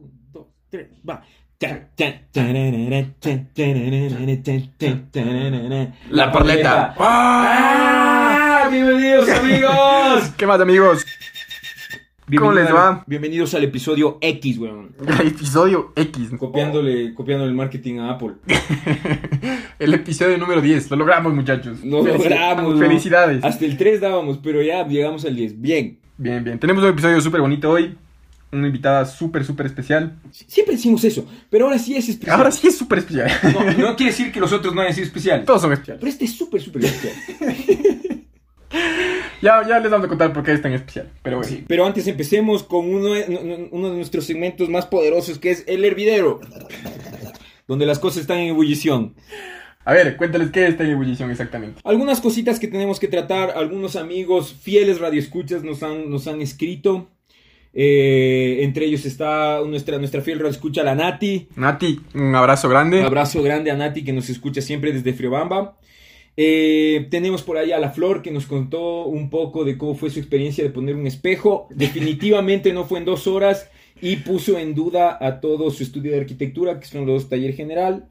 Un, dos, tres, va. La Parleta. ¡Ah! Bienvenidos amigos. ¿Qué más, amigos? ¿Cómo les va? Bienvenidos al episodio X, weón. El episodio X. Copiándole, copiando el marketing a Apple. El episodio número 10. Lo logramos, muchachos. Lo logramos. Felicidades. Hasta el 3 dábamos, pero ya llegamos al 10. Bien. Bien, bien. Tenemos un episodio súper bonito hoy. Una invitada súper, súper especial. Siempre decimos eso, pero ahora sí es especial. Ahora sí es súper especial. No, no quiere decir que los otros no hayan sido especiales. Todos son especiales. Pero este es súper, súper especial. Ya, ya les vamos a contar por qué es tan especial. Pero bueno. Sí, Pero antes empecemos con uno, de- uno de nuestros segmentos más poderosos que es el hervidero. Donde las cosas están en ebullición. A ver, cuéntales qué es esta ebullición exactamente. Algunas cositas que tenemos que tratar. Algunos amigos fieles radioescuchas nos han, nos han escrito. Eh, entre ellos está nuestra, nuestra fiel radioescucha, la Nati. Nati, un abrazo grande. Un abrazo grande a Nati que nos escucha siempre desde Friobamba. Eh, tenemos por ahí a la Flor que nos contó un poco de cómo fue su experiencia de poner un espejo. Definitivamente no fue en dos horas y puso en duda a todo su estudio de arquitectura, que son los taller general.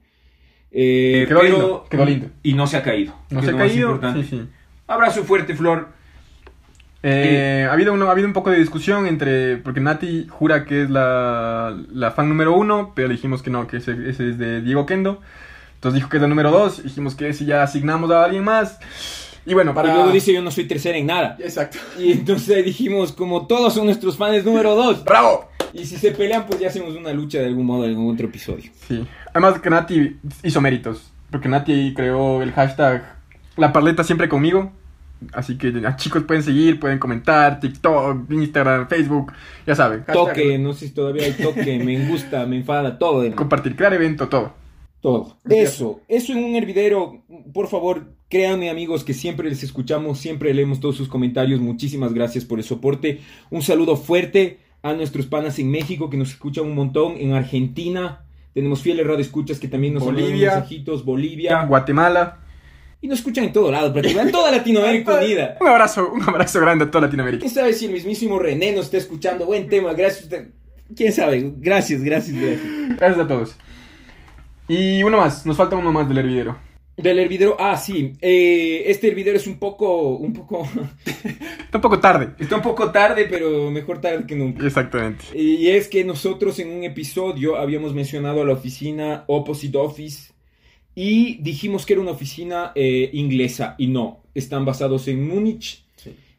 Eh, Quedó pero- lindo, quedó lindo. Y no se ha caído. No se ha caído. importante. Sí, sí. Abrazo fuerte, Flor. Eh, ha, habido uno- ha habido un poco de discusión entre. Porque Nati jura que es la, la fan número uno, pero le dijimos que no, que ese, ese es de Diego Kendo. Entonces dijo que es la número dos. Dijimos que si ya asignamos a alguien más. Y bueno, para. Y luego dice yo no soy tercera en nada. Exacto. Y entonces dijimos, como todos son nuestros fans número dos. ¡Bravo! Y si se pelean, pues ya hacemos una lucha de algún modo en algún otro episodio. Sí. Además que Nati hizo méritos. Porque Nati creó el hashtag La Parleta siempre conmigo. Así que a chicos pueden seguir, pueden comentar, TikTok, Instagram, Facebook, ya saben. Toque, no sé si todavía hay toque, me gusta, me enfada, todo. Compartir, crear evento, todo. Todo. Eso, eso en un hervidero, por favor, créanme amigos que siempre les escuchamos, siempre leemos todos sus comentarios, muchísimas gracias por el soporte. Un saludo fuerte a nuestros panas en México que nos escuchan un montón, en Argentina, tenemos fieles radio escuchas que también nos mandan Bolivia. mensajitos, Bolivia, Guatemala. Y nos escuchan en todo lado, prácticamente en toda Latinoamérica unida. Un abrazo, un abrazo grande a toda Latinoamérica. ¿Quién sabe si el mismísimo René nos está escuchando? Buen tema, gracias. usted- ¿Quién sabe? Gracias, gracias, gracias. Gracias a todos. Y uno más, nos falta uno más del hervidero. Del hervidero, ah, sí. eh, este hervidero es un poco, un poco, Está un poco tarde. está un poco tarde, pero mejor tarde que nunca. Exactamente. Y es que nosotros en un episodio habíamos mencionado a la oficina Opposite Office y dijimos que era una oficina eh, inglesa y no, están basados en Múnich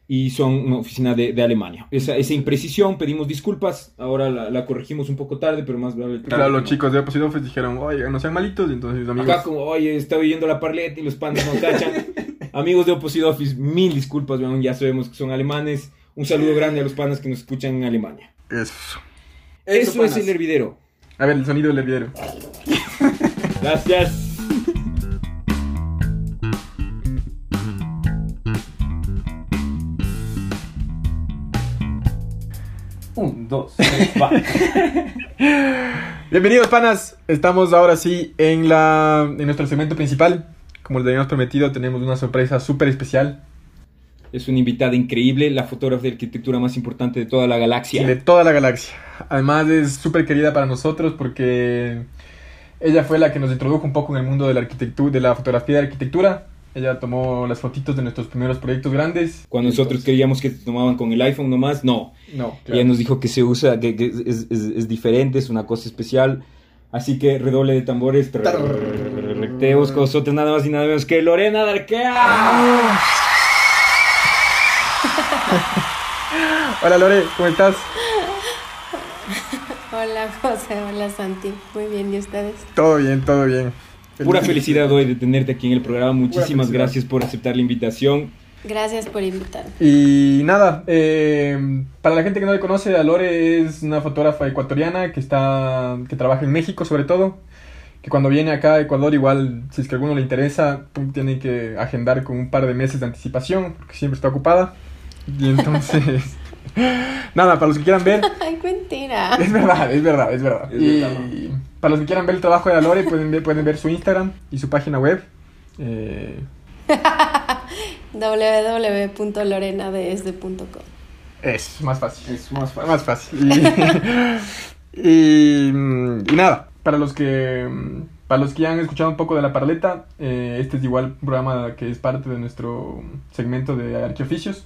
y son una oficina de, de Alemania. Esa, esa imprecisión, pedimos disculpas, ahora la, la corregimos un poco tarde, pero más vale Claro, los no. chicos de Opposite Office dijeron, oye, no sean malitos. Y entonces mis amigos. Acá como, oye, está oyendo la parleta y los pandas no cachan. Amigos de Opposite Office, mil disculpas, weón, ya sabemos que son alemanes. Un saludo grande a los panas que nos escuchan en Alemania. Eso. Eso, es el hervidero. A ver, el sonido del hervidero. Gracias. Dos, tres, va. Bienvenidos, panas. Estamos ahora sí en, la, en nuestro segmento principal. Como les habíamos prometido, tenemos una sorpresa súper especial. Es una invitada increíble, la fotógrafa de arquitectura más importante de toda la galaxia. de toda la galaxia. Además es súper querida para nosotros porque ella fue la que nos introdujo un poco en el mundo de la arquitectura, de la fotografía de arquitectura. Ella tomó las fotitos de nuestros primeros proyectos grandes. Cuando nosotros Entonces- creíamos que tomaban con el iPhone nomás, no. No, Ella nos dijo que se usa, que, que es, es- es diferente, es una cosa especial. Así que redoble de tambores. Recteos con nosotros nada más y nada menos que Lorena Darquea. Hola Lore, ¿cómo estás? Hola José, hola Santi. Muy bien, ¿y ustedes? Todo bien, todo bien. Pura felicidad hoy de tenerte aquí en el programa. Muchísimas gracias por aceptar la invitación. Gracias por invitarme. Y nada, eh, para la gente que no le conoce, a Lore es una fotógrafa ecuatoriana que está que trabaja en México sobre todo. Que cuando viene acá a Ecuador, igual, si es que a alguno le interesa, pum, tiene que agendar con un par de meses de anticipación, porque siempre está ocupada. Y entonces, nada, para los que quieran ver, Ay, mentira. es verdad, es verdad, es verdad. Es y verdad, para los que quieran ver el trabajo de la Lore, pueden ver, pueden ver su Instagram y su página web. Eh, www.lorenadsd.com es más fácil. Es más Más fácil. Y, Y, y nada, para los que para los que ya han escuchado un poco de la parleta, eh, este es igual un programa que es parte de nuestro segmento de arqueoficios.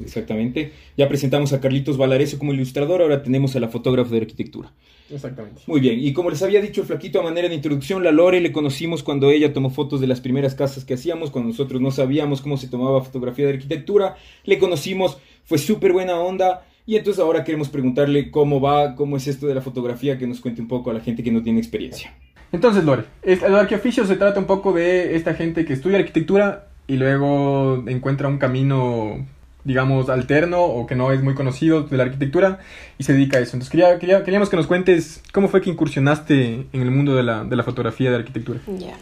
Exactamente. Ya presentamos a Carlitos Valareso como ilustrador, ahora tenemos a la fotógrafa de arquitectura. Exactamente. Muy bien, y como les había dicho el flaquito a manera de introducción, la Lore le conocimos cuando ella tomó fotos de las primeras casas que hacíamos, cuando nosotros no sabíamos cómo se tomaba fotografía de arquitectura, le conocimos, fue súper buena onda, y entonces ahora queremos preguntarle cómo va, cómo es esto de la fotografía, que nos cuente un poco a la gente que no tiene experiencia. Entonces, Lore, el arqueoficio se trata un poco de esta gente que estudia arquitectura y luego encuentra un camino digamos, alterno o que no es muy conocido de la arquitectura y se dedica a eso. Entonces quería, quería, queríamos que nos cuentes cómo fue que incursionaste en el mundo de la, de la fotografía de arquitectura. Ya.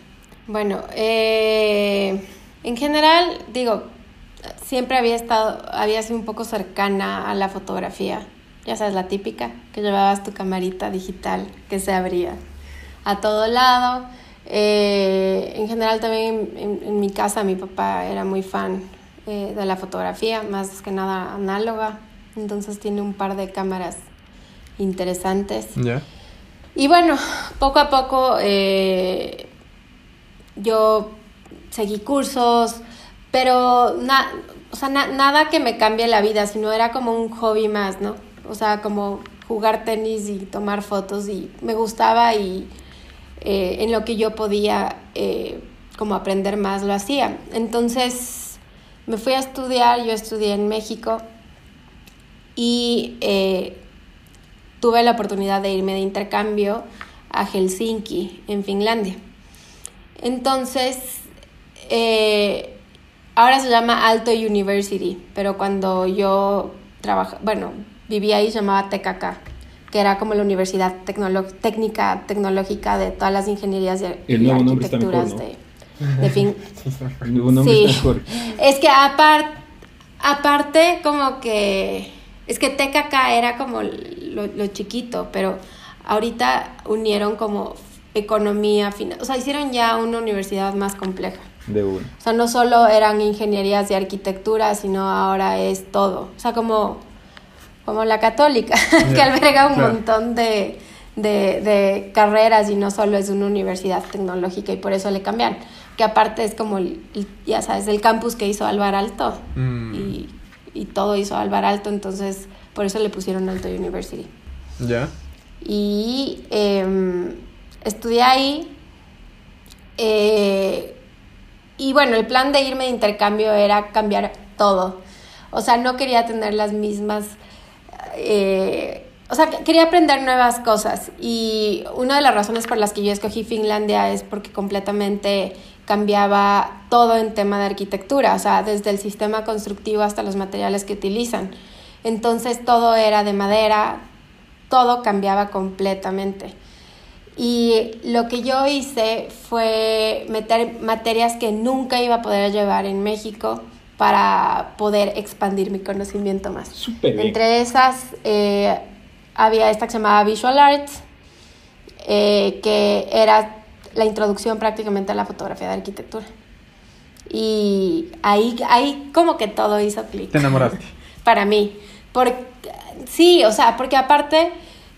Bueno, eh, en general, digo, siempre había estado, había sido un poco cercana a la fotografía. Ya sabes, la típica, que llevabas tu camarita digital que se abría a todo lado. Eh, en general también en, mi casa mi papá era muy fan eh, de la fotografía, más que nada análoga. Entonces tiene un par de cámaras interesantes. Y bueno, poco a poco eh, yo seguí cursos, pero o sea, nada que me cambie la vida, sino era como un hobby más, ¿no? O sea, como jugar tenis y tomar fotos y me gustaba y eh, en lo que yo podía como aprender más lo hacía. Entonces me fui a estudiar, yo estudié en México y eh, tuve la oportunidad de irme de intercambio a Helsinki, en Finlandia. Entonces, eh, ahora se llama Alto University, pero cuando yo trabajaba, bueno, vivía ahí se llamaba TKK, que era como la universidad técnica tecnológica de todas las ingenierías y, arquitecturas de de fin. sí. Es que aparte, aparte como que, es que TKK era como lo, chiquito, pero ahorita unieron como economía, o sea, hicieron ya una universidad más compleja. De uno. O sea, no solo eran ingenierías de arquitectura, sino ahora es todo. O sea, como, como la católica, que alberga un montón de, de, de, carreras y no solo es una universidad tecnológica y por eso le cambian que aparte es como, el, ya sabes, el campus que hizo Alvar Alto mm. y, y, todo hizo Alvar Alto, entonces por eso le pusieron Alto University. Ya. Y em, estudié ahí. Eh, y bueno, el plan de irme de intercambio era cambiar todo. O sea, no quería tener las mismas... Eh, o sea, quería aprender nuevas cosas y una de las razones por las que yo escogí Finlandia es porque completamente cambiaba todo en tema de arquitectura, o sea, desde el sistema constructivo hasta los materiales que utilizan. Entonces todo era de madera, todo cambiaba completamente. Y lo que yo hice fue meter materias que nunca iba a poder llevar en México para poder expandir mi conocimiento más. Entre esas eh, había esta que se llamaba Visual Arts, eh, que era la introducción prácticamente a la fotografía de arquitectura. Y ahí, ahí como que todo hizo clic. ¿Te enamoraste? Para mí. Porque, sí, o sea, porque aparte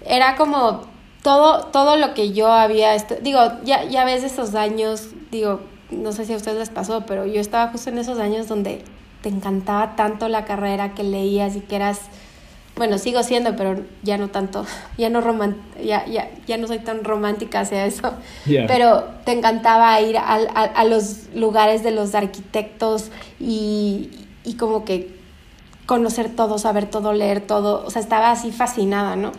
era como todo, todo lo que yo había, digo, ya, ya ves esos años, digo, no sé si a ustedes les pasó, pero yo estaba justo en esos años donde te encantaba tanto la carrera que leías y que eras bueno, sigo siendo, pero ya no tanto, ya no, ya, ya, ya no soy tan romántica hacia eso, pero te encantaba ir a, a, los lugares de los arquitectos y, y como que conocer todo, saber todo, leer todo, o sea, estaba así fascinada, ¿no?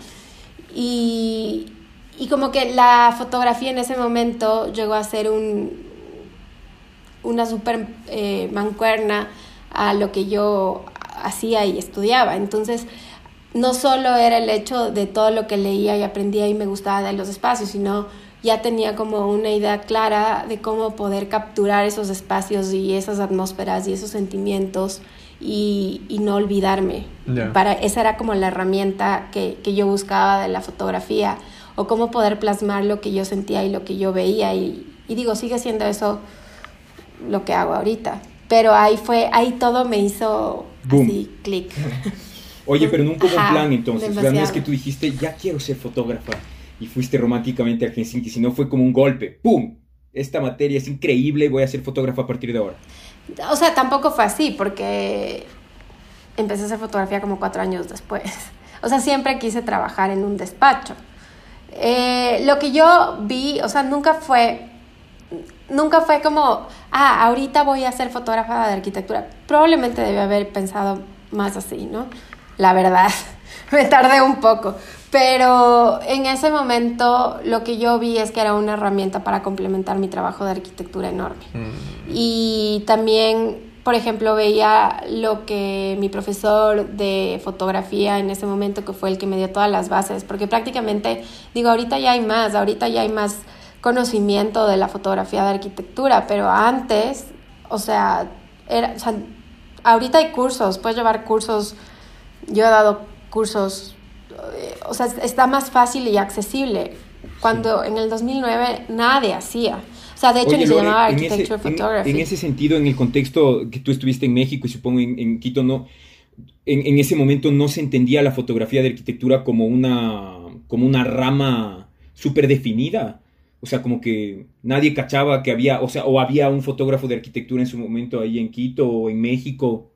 Y, y como que la fotografía en ese momento llegó a ser un, una super eh, mancuerna a lo que yo hacía y estudiaba. Entonces, no solo era el hecho de todo lo que leía y aprendía y me gustaba de los espacios, sino ya tenía como una idea clara de cómo poder capturar esos espacios y esas atmósferas y esos sentimientos y, no olvidarme. Para, esa era como la herramienta que, yo buscaba de la fotografía o cómo poder plasmar lo que yo sentía y lo que yo veía y, digo, sigue siendo eso lo que hago ahorita. Pero ahí fue, ahí todo me hizo así clic. Oye, pero nunca hubo un plan entonces. Sea, no es que tú dijiste, ya quiero ser fotógrafa y fuiste románticamente a Helsinki, sino fue como un golpe. ¡Pum! Esta materia es increíble, voy a ser fotógrafa a partir de ahora. O sea, tampoco fue así, porque empecé a hacer fotografía como cuatro años después. O sea, siempre quise trabajar en un despacho. Eh, lo que yo vi, o sea, nunca fue, nunca fue como, ah, ahorita voy a ser fotógrafa de arquitectura. Probablemente debí haber pensado más así, ¿no? La verdad, me tardé un poco. Pero en ese momento lo que yo vi es que era una herramienta para complementar mi trabajo de arquitectura enorme. Y también, por ejemplo, veía lo que mi profesor de fotografía en ese momento, que fue el que me dio todas las bases, porque prácticamente, digo, ahorita ya hay más, ahorita ya hay más conocimiento de la fotografía de arquitectura, pero antes, o sea, era, o sea, ahorita hay cursos, puedes llevar cursos, yo he dado cursos, eh, o sea, está más fácil y accesible, cuando en el 2009 nadie hacía. O sea, de hecho Oye, ni se llamaba ese- Architecture en- Photography. En, ese sentido, en el contexto que tú estuviste en México y supongo en, en Quito, no, en, en ese momento no se entendía la fotografía de arquitectura como una, como una rama súper definida. O sea, como que nadie cachaba que había, o sea, o había un fotógrafo de arquitectura en su momento ahí en Quito o en México.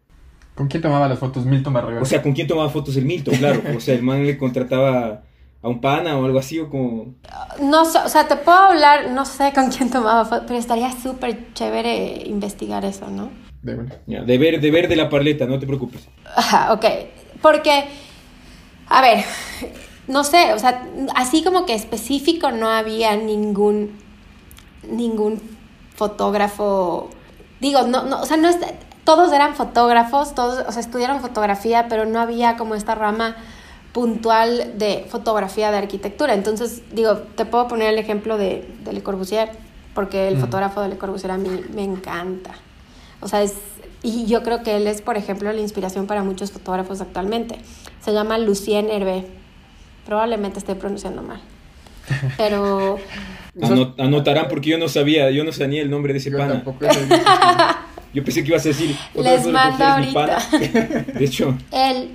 ¿Con quién tomaba las fotos Milton Barragán? O sea, ¿con quién tomaba fotos el Milton? Claro, o sea, el man le contrataba a un pana o algo así, o como... No sé, o sea, te puedo hablar, no sé con quién tomaba fotos, pero estaría súper chévere investigar eso, ¿no? De bueno. Ya, de ver, de ver de la parleta, no te preocupes. Ajá, ok. Porque, a ver, no sé, o sea, así como que específico no había ningún, ningún fotógrafo, digo, no, no, o sea, no es, todos eran fotógrafos, todos, o sea, estudiaron fotografía, pero no había como esta rama puntual de fotografía de arquitectura. Entonces, digo, te puedo poner el ejemplo de, de Le Corbusier, porque el Mm. fotógrafo de Le Corbusier a mí me encanta. O sea, es, y yo creo que él es, por ejemplo, la inspiración para muchos fotógrafos actualmente. Se llama Lucien Hervé. Probablemente esté pronunciando mal. Pero Ano- anotarán porque yo no sabía, yo no sabía el nombre de ese Yo pana. tampoco. Yo pensé que ibas a decir. Les mando ahorita. De hecho, él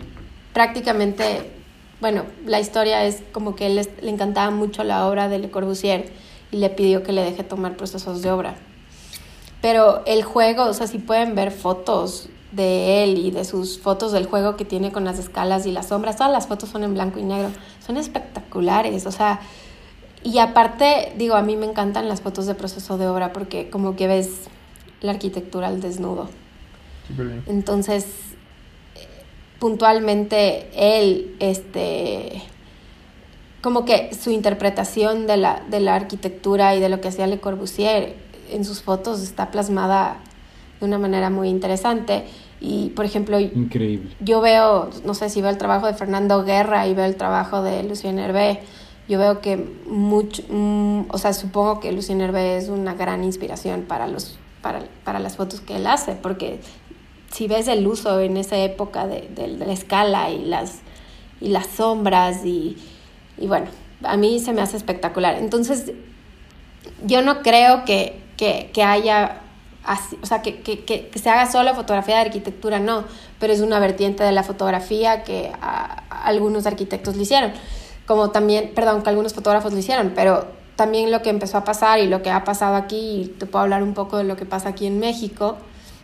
prácticamente, bueno, la historia es como que él le encantaba mucho la obra de Le Corbusier y le pidió que le deje tomar procesos de obra. Pero el juego, o sea, si pueden ver fotos de él y de sus fotos del juego que tiene con las escalas y las sombras, todas las fotos son en blanco y negro, son espectaculares, o sea, y aparte, digo, a mí me encantan las fotos de proceso de obra porque como que ves la arquitectura al desnudo. Entonces, eh, puntualmente él, este, como que su interpretación de la, de la arquitectura y de lo que hacía Le Corbusier en sus fotos está plasmada de una manera muy interesante. Y, por ejemplo, increíble. yo veo, no sé si veo el trabajo de Fernando Guerra y veo el trabajo de Lucien Hervé, yo veo que mucho, mm, o sea, supongo que Lucien Hervé es una gran inspiración para, los, para, para las fotos que él hace, porque si ves el uso en esa época de, de- de la escala y las, y las sombras y, y bueno, a mí se me hace espectacular. Entonces, yo no creo que, que, que haya, así- o sea, que, que, se haga solo fotografía de arquitectura, no, pero es una vertiente de la fotografía que a- a algunos arquitectos lo hicieron, como también, perdón, que algunos fotógrafos lo hicieron, pero también lo que empezó a pasar y lo que ha pasado aquí, y te puedo hablar un poco de lo que pasa aquí en México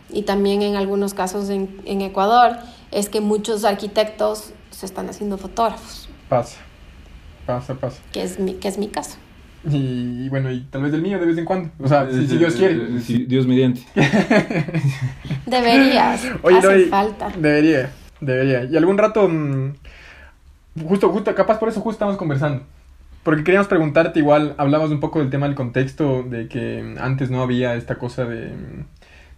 y también en algunos casos en, en Ecuador, es que muchos arquitectos se están haciendo fotógrafos, Pasa. Pasa, pasa. que es mi, que es mi caso. Y, y bueno, y tal vez el mío de vez en cuando. O sea, si, si Dios quiere. Si Dios mediante. Deberías, Oye, hace falta. Debería, debería. Y algún rato, mm, justo, justo, capaz por eso justo estamos conversando. Porque queríamos preguntarte, igual, hablabas un poco del tema del contexto, de que antes no había esta cosa de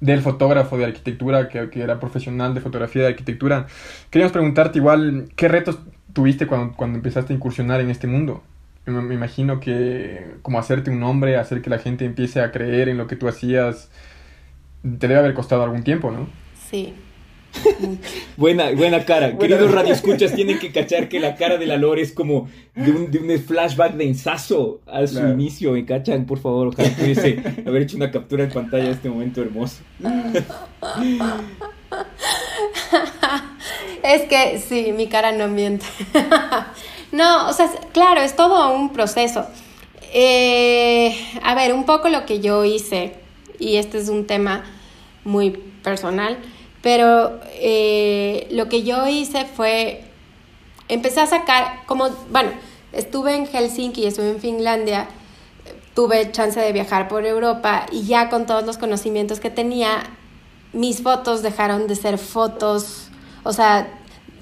del fotógrafo de arquitectura, que, que era profesional de fotografía de arquitectura. Queríamos preguntarte igual, ¿qué retos tuviste cuando, cuando empezaste a incursionar en este mundo? Me, me imagino que como hacerte un nombre, hacer que la gente empiece a creer en lo que tú hacías, te debe haber costado algún tiempo, ¿no? Sí. Buena, buena cara. Buena- Queridos radioescuchas, tienen que cachar que la cara de la Lore es como de un, de un flashback de ensazo a su Claro. inicio. ¿Me cachan? Por favor, ojalá pudiese haber hecho una captura de pantalla de este momento hermoso. es que sí, mi cara no miente. no, o sea, claro, es todo un proceso. Eh, a ver, un poco lo que yo hice, y este es un tema muy personal, pero eh, lo que yo hice fue, empecé a sacar, como, bueno, estuve en Helsinki estuve en Finlandia, tuve chance de viajar por Europa y ya con todos los conocimientos que tenía, mis fotos dejaron de ser fotos, o sea,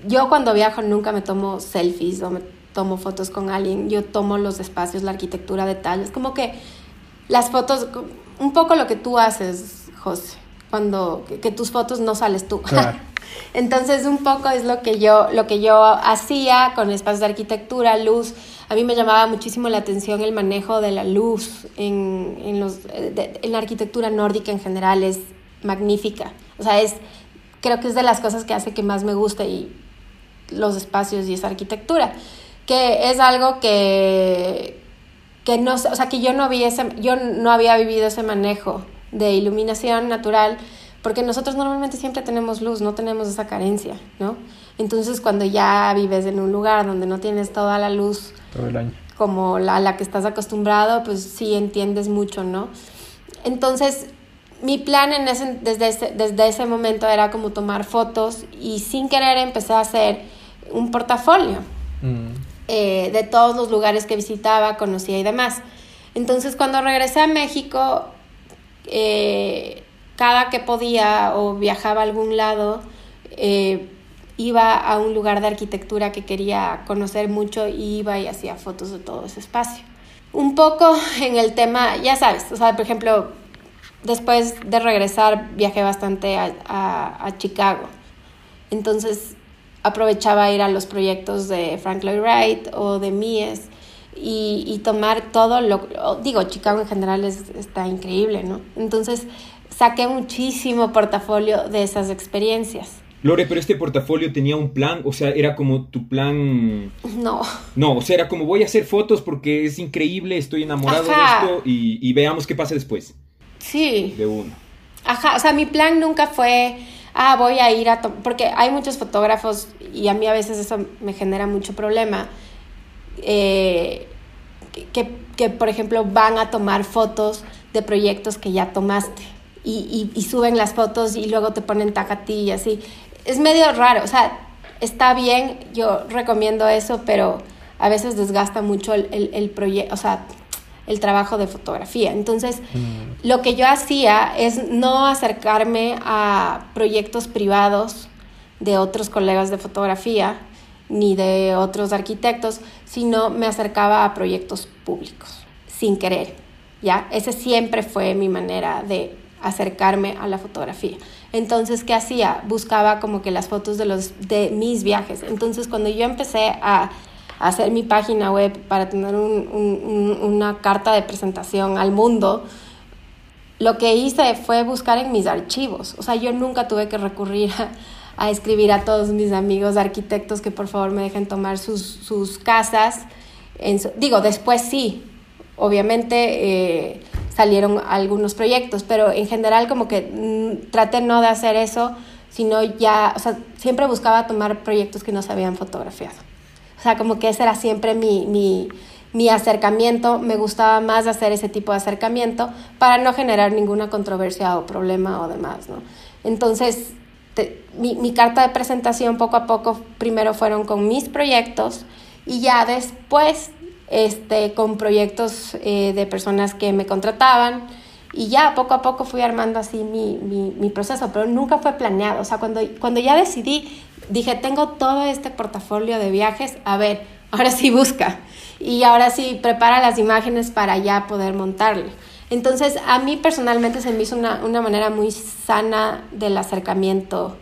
yo cuando viajo nunca me tomo selfies o me tomo fotos con alguien, yo tomo los espacios, la arquitectura, detalles, como que las fotos, un poco lo que tú haces, José, cuando que, tus fotos no sales tú. Entonces un poco es lo que yo lo que yo hacía con espacios de arquitectura, luz. A mí me llamaba muchísimo la atención el manejo de la luz en, en, los, en la arquitectura nórdica en general es magnífica. O sea, es creo que es de las cosas que hace que más me guste y los espacios y esa arquitectura, que es algo que que no, o sea, que yo no vi ese, yo no había vivido ese manejo de iluminación natural, porque nosotros normalmente siempre tenemos luz, no tenemos esa carencia, ¿no? Entonces cuando ya vives en un lugar donde no tienes toda la luz todo el año. como la, la que estás acostumbrado, pues sí entiendes mucho, ¿no? Entonces mi plan en ese, desde, ese, desde ese momento era como tomar fotos y sin querer empecé a hacer un portafolio mm. eh, de todos los lugares que visitaba, conocía y demás. Entonces cuando regresé a México, eh, cada que podía o viajaba a algún lado, eh, iba a un lugar de arquitectura que quería conocer mucho y iba y hacía fotos de todo ese espacio. Un poco en el tema, ya sabes, o sea, por ejemplo, después de regresar viajé bastante a, a, Chicago. Entonces aprovechaba ir a los proyectos de Frank Lloyd Wright o de Mies y, y tomar todo lo... Digo, Chicago en general es, está increíble, ¿no? Entonces saqué muchísimo portafolio de esas experiencias. Lore, pero este portafolio tenía un plan, o sea, era como tu plan. No. No, o sea, era como voy a hacer fotos porque es increíble, estoy enamorado de esto y, y, veamos qué pasa después. Sí. De uno. Ajá, o sea, mi plan nunca fue, ah, voy a ir a... Porque hay muchos fotógrafos y a mí a veces eso me genera mucho problema. Eh, que, que, por ejemplo, van a tomar fotos de proyectos que ya tomaste y, y, suben las fotos y luego te ponen ti y así. Es medio raro, o sea, está bien, yo recomiendo eso, pero a veces desgasta mucho el, el, el proyecto, o sea, el trabajo de fotografía. Entonces, mm. lo que yo hacía es no acercarme a proyectos privados de otros colegas de fotografía ni de otros arquitectos, sino me acercaba a proyectos públicos, sin querer. ¿ya? Esa siempre fue mi manera de acercarme a la fotografía. Entonces, ¿qué hacía? Buscaba como que las fotos de, los, de mis viajes. Entonces, cuando yo empecé a hacer mi página web para tener una carta de presentación al mundo, lo que hice fue buscar en mis archivos. O sea, yo nunca tuve que recurrir a, escribir a todos mis amigos arquitectos que por favor me dejen tomar sus, casas. digo, después sí, obviamente eh, salieron algunos proyectos, pero en general como que mm, traté no de hacer eso, sino ya, o sea, siempre buscaba tomar proyectos que no se habían fotografiado. O sea, como que ese era siempre mi, mi, mi acercamiento, me gustaba más hacer ese tipo de acercamiento para no generar ninguna controversia o problema o demás, ¿no? Entonces, mi, mi, carta de presentación poco a poco primero fueron con mis proyectos y ya después este, con proyectos eh, de personas que me contrataban y ya poco a poco fui armando así mi, mi, mi, proceso, pero nunca fue planeado. O sea, cuando, cuando ya decidí dije, tengo todo este portafolio de viajes, a ver, ahora sí busca y ahora sí prepara las imágenes para ya poder montarle. Entonces, a mí personalmente se me hizo una, una manera muy sana del acercamiento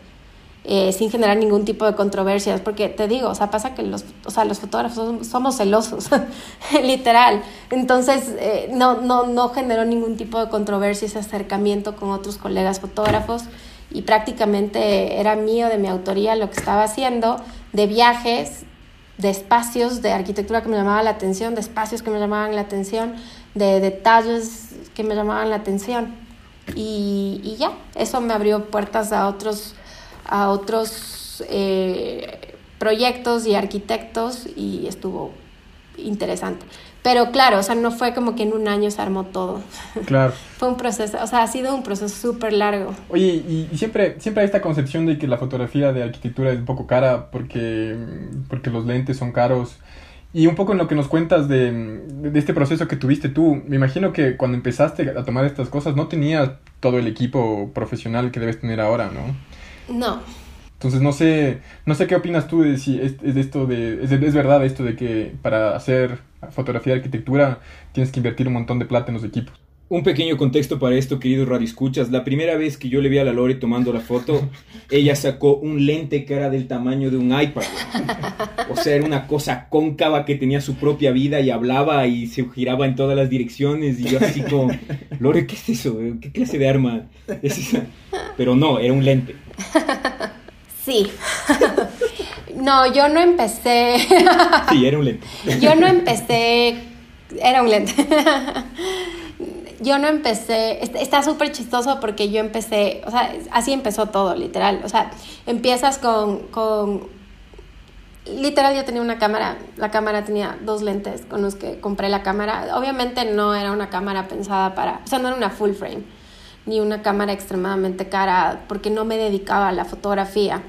eh, sin generar ningún tipo de controversias, porque te digo, o sea, pasa que los, o sea, los fotógrafos somos celosos, literal. Entonces, eh, no, no, no generó ningún tipo de controversia ese acercamiento con otros colegas fotógrafos y prácticamente era mío, de mi autoría, lo que estaba haciendo, de viajes, de espacios, de arquitectura que me llamaba la atención, de espacios que me llamaban la atención, de detalles que me llamaban la atención. Y, y ya, eso me abrió puertas a otros, a otros eh, proyectos y arquitectos y estuvo interesante. Pero claro, o sea, no fue como que en un año se armó todo. Claro. fue un proceso, o sea, ha sido un proceso súper largo. Oye, y, siempre, siempre hay esta concepción de que la fotografía de arquitectura es un poco cara porque, porque los lentes son caros. Y un poco en lo que nos cuentas de, de, este proceso que tuviste tú, me imagino que cuando empezaste a tomar estas cosas no tenías todo el equipo profesional que debes tener ahora, ¿no? No. Entonces no sé, no sé qué opinas tú de si es, de esto de, es, es, verdad esto de que para hacer fotografía de arquitectura tienes que invertir un montón de plata en los equipos. Un pequeño contexto para esto, queridos radioescuchas. La primera vez que yo le vi a la Lore tomando la foto, ella sacó un lente que era del tamaño de un iPad. O sea, era una cosa cóncava que tenía su propia vida y hablaba y se giraba en todas las direcciones. Y yo así como, Lore, ¿qué es eso? ¿Qué clase de arma es esa? Pero no, era un lente. Sí. No, yo no empecé. Sí, era un lente. Yo no empecé. Era un lente. Yo no empecé. Está súper chistoso porque yo empecé. O sea, así empezó todo, literal. O sea, empiezas con. con literal, yo tenía una cámara. La cámara tenía dos lentes con los que compré la cámara. Obviamente no era una cámara pensada para. O sea, no era una full frame. Ni una cámara extremadamente cara. Porque no me dedicaba a la fotografía.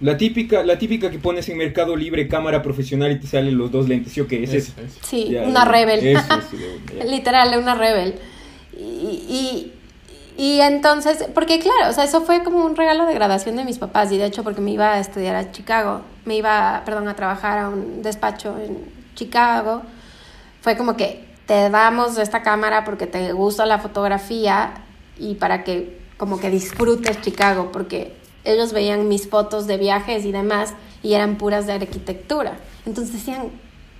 La típica, la típica que pones en Mercado Libre cámara profesional y te salen los dos lentes, ¿sí o qué? Es eso. Sí, una Rebel. Eso, Literal, una Rebel. Y, y, entonces, porque claro, o sea, eso fue como un regalo de graduación de mis papás y de hecho porque me iba a estudiar a Chicago, me iba, perdón, a trabajar a un despacho en Chicago, fue como que te damos esta cámara porque te gusta la fotografía y para que como que disfrutes Chicago, porque ellos veían mis fotos de viajes y demás y eran puras de arquitectura. Entonces decían,